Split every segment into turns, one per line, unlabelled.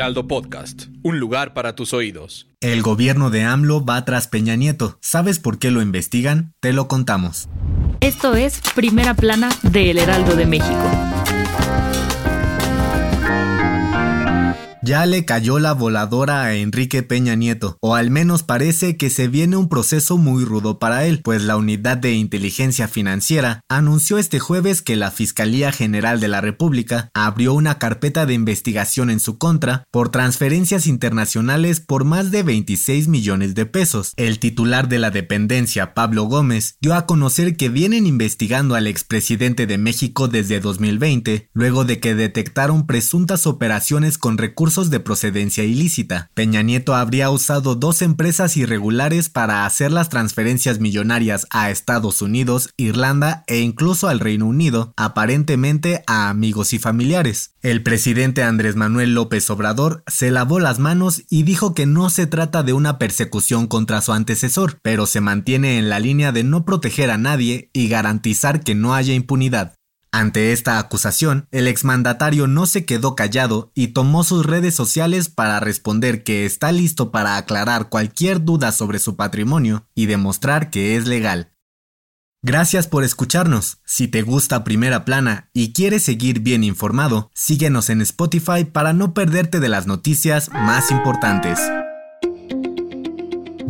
Heraldo Podcast, un lugar para tus oídos.
El gobierno de AMLO va tras Peña Nieto. ¿Sabes por qué lo investigan? Te lo contamos.
Esto es Primera Plana de El Heraldo de México.
Ya le cayó la voladora a Enrique Peña Nieto, o al menos parece que se viene un proceso muy rudo para él, pues la Unidad de Inteligencia Financiera anunció este jueves que la Fiscalía General de la República abrió una carpeta de investigación en su contra por transferencias internacionales por más de 26 millones de pesos. El titular de la dependencia, Pablo Gómez, dio a conocer que vienen investigando al expresidente de México desde 2020, luego de que detectaron presuntas operaciones con recursos de procedencia ilícita. Peña Nieto habría usado dos empresas irregulares para hacer las transferencias millonarias a Estados Unidos, Irlanda e incluso al Reino Unido, aparentemente a amigos y familiares. El presidente Andrés Manuel López Obrador se lavó las manos y dijo que no se trata de una persecución contra su antecesor, pero se mantiene en la línea de no proteger a nadie y garantizar que no haya impunidad. Ante esta acusación, el exmandatario no se quedó callado y tomó sus redes sociales para responder que está listo para aclarar cualquier duda sobre su patrimonio y demostrar que es legal. Gracias por escucharnos. Si te gusta Primera Plana y quieres seguir bien informado, síguenos en Spotify para no perderte de las noticias más importantes.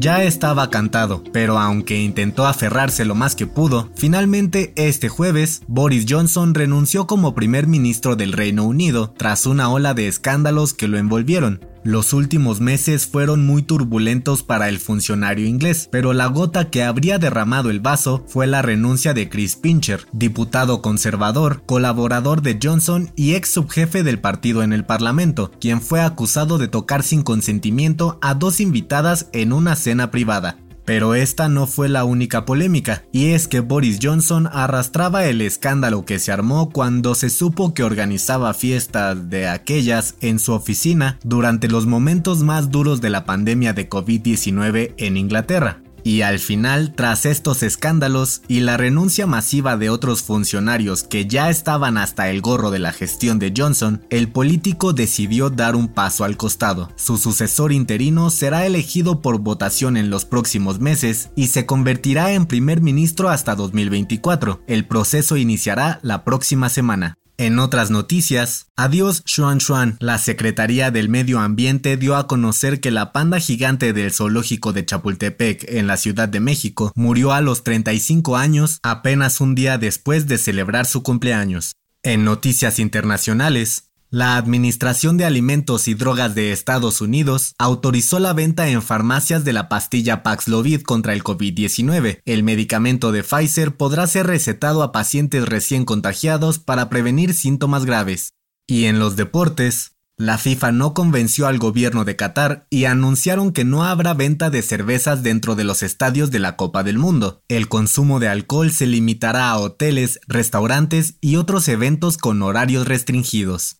Ya estaba cantado, pero aunque intentó aferrarse lo más que pudo, finalmente este jueves Boris Johnson renunció como primer ministro del Reino Unido tras una ola de escándalos que lo envolvieron, los últimos meses fueron muy turbulentos para el funcionario inglés, pero la gota que habría derramado el vaso fue la renuncia de Chris Pincher, diputado conservador, colaborador de Johnson y ex subjefe del partido en el Parlamento, quien fue acusado de tocar sin consentimiento a dos invitadas en una cena privada. Pero esta no fue la única polémica, y es que Boris Johnson arrastraba el escándalo que se armó cuando se supo que organizaba fiestas de aquellas en su oficina durante los momentos más duros de la pandemia de COVID-19 en Inglaterra. Y al final, tras estos escándalos y la renuncia masiva de otros funcionarios que ya estaban hasta el gorro de la gestión de Johnson, el político decidió dar un paso al costado. Su sucesor interino será elegido por votación en los próximos meses y se convertirá en primer ministro hasta 2024. El proceso iniciará la próxima semana. En otras noticias, adiós Xuan Xuan, la Secretaría del Medio Ambiente dio a conocer que la panda gigante del zoológico de Chapultepec en la Ciudad de México murió a los 35 años apenas un día después de celebrar su cumpleaños. En noticias internacionales, la Administración de Alimentos y Drogas de Estados Unidos autorizó la venta en farmacias de la pastilla Paxlovid contra el COVID-19. El medicamento de Pfizer podrá ser recetado a pacientes recién contagiados para prevenir síntomas graves. Y en los deportes, la FIFA no convenció al gobierno de Qatar y anunciaron que no habrá venta de cervezas dentro de los estadios de la Copa del Mundo. El consumo de alcohol se limitará a hoteles, restaurantes y otros eventos con horarios restringidos.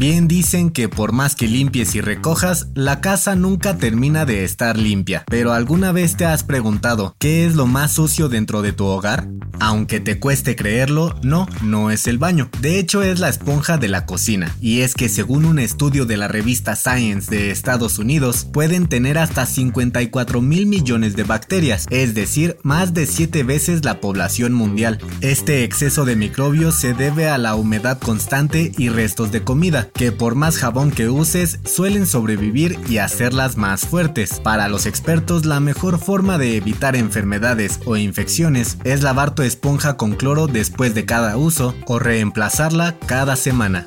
Bien dicen que por más que limpies y recojas, la casa nunca termina de estar limpia. Pero ¿alguna vez te has preguntado qué es lo más sucio dentro de tu hogar? Aunque te cueste creerlo, no, no es el baño. De hecho es la esponja de la cocina. Y es que según un estudio de la revista Science de Estados Unidos, pueden tener hasta 54 mil millones de bacterias, es decir, más de 7 veces la población mundial. Este exceso de microbios se debe a la humedad constante y restos de comida, que por más jabón que uses suelen sobrevivir y hacerlas más fuertes. Para los expertos, la mejor forma de evitar enfermedades o infecciones es lavar tu esponja con cloro después de cada uso o reemplazarla cada semana.